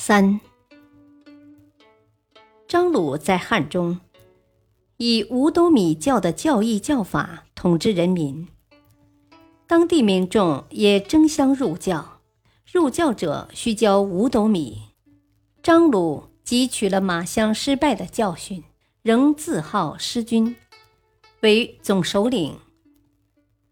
三，张鲁在汉中以五斗米教的教义教法统治人民，当地民众也争相入教，入教者需交五斗米。张鲁汲取了马相失败的教训，仍自号师君，为总首领。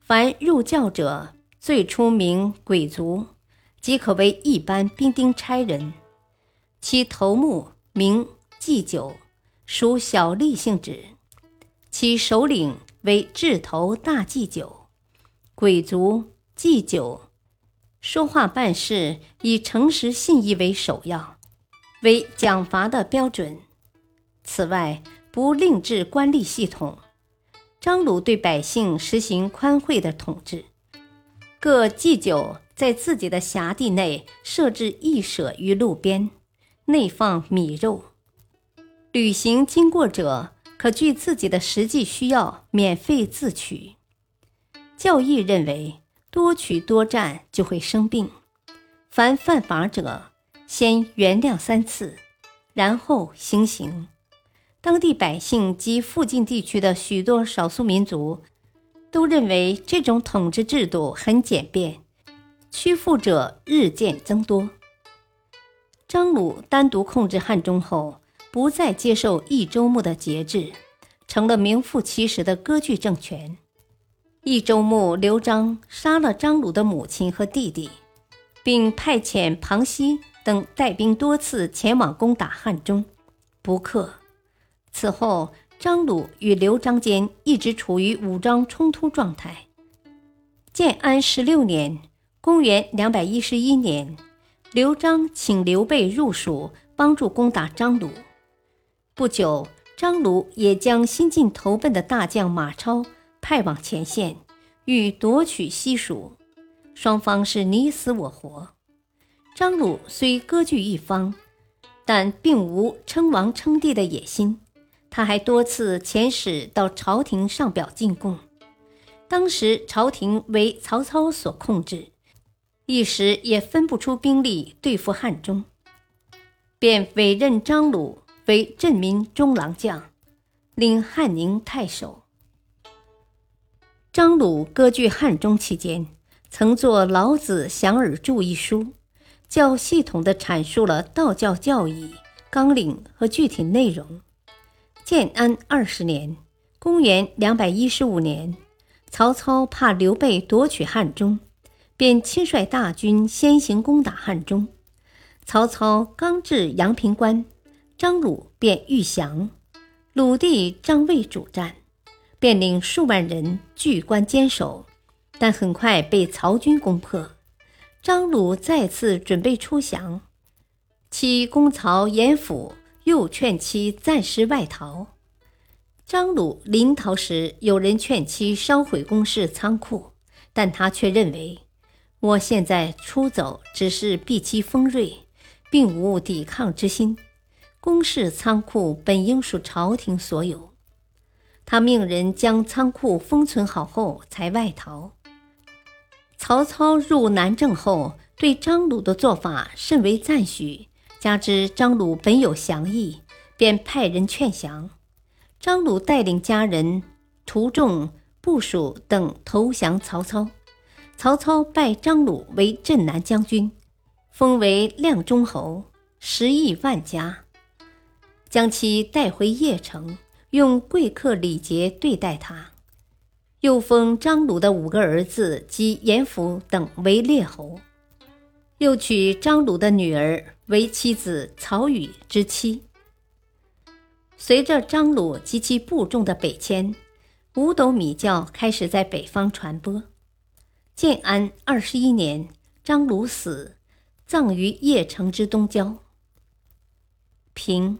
凡入教者，最初名鬼卒，即可为一般兵丁差人。其头目名祭酒，属小吏性质；其首领为智头大祭酒，鬼卒祭酒。说话办事以诚实信义为首要，为奖罚的标准。此外，不另制官吏系统。张鲁对百姓实行宽惠的统治，各祭酒在自己的辖地内设置驿舍于路边。内放米肉，旅行经过者可据自己的实际需要免费自取。教义认为，多取多占就会生病。凡犯法者，先原谅三次，然后行刑。当地百姓及附近地区的许多少数民族都认为这种统治制度很简便，屈服者日渐增多。张鲁单独控制汉中后，不再接受益州牧的节制，成了名副其实的割据政权。益州牧刘璋杀了张鲁的母亲和弟弟，并派遣庞熙等带兵多次前往攻打汉中，不克。此后，张鲁与刘璋间一直处于武装冲突状态。建安十六年（公元211年）。刘璋请刘备入蜀，帮助攻打张鲁。不久，张鲁也将新晋投奔的大将马超派往前线，欲夺取西蜀。双方是你死我活。张鲁虽割据一方，但并无称王称帝的野心。他还多次遣使到朝廷上表进贡。当时朝廷为曹操所控制。一时也分不出兵力对付汉中，便委任张鲁为镇民中郎将，领汉宁太守。张鲁割据汉中期间，曾作《老子详尔注》一书，较系统地阐述了道教教义纲领和具体内容。建安二十年（公元215年），曹操怕刘备夺取汉中。便亲率大军先行攻打汉中。曹操刚至阳平关，张鲁便遇降。鲁地张魏主战，便领数万人据关坚守，但很快被曹军攻破。张鲁再次准备出降，其公曹严府又劝其暂时外逃。张鲁临逃时，有人劝其烧毁宫室仓库，但他却认为。我现在出走只是避其锋锐，并无抵抗之心。宫室仓库本应属朝廷所有，他命人将仓库封存好后才外逃。曹操入南郑后，对张鲁的做法甚为赞许，加之张鲁本有降意，便派人劝降。张鲁带领家人、徒众、部属等投降曹操。曹操拜张鲁为镇南将军，封为亮中侯，食邑万家，将其带回邺城，用贵客礼节对待他。又封张鲁的五个儿子及严府等为列侯，又娶张鲁的女儿为妻子，曹宇之妻。随着张鲁及其部众的北迁，五斗米教开始在北方传播。建安二十一年，张鲁死，葬于邺城之东郊。平。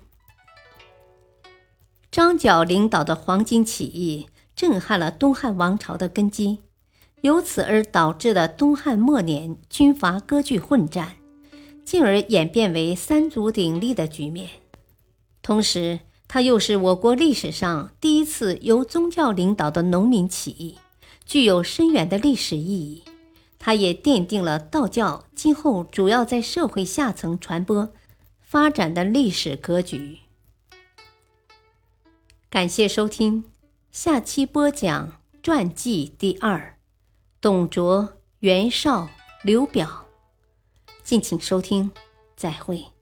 张角领导的黄巾起义震撼了东汉王朝的根基，由此而导致的东汉末年军阀割据混战，进而演变为三足鼎立的局面。同时，它又是我国历史上第一次由宗教领导的农民起义，具有深远的历史意义。它也奠定了道教今后主要在社会下层传播、发展的历史格局。感谢收听，下期播讲传记第二，董卓、袁绍、刘表，敬请收听，再会。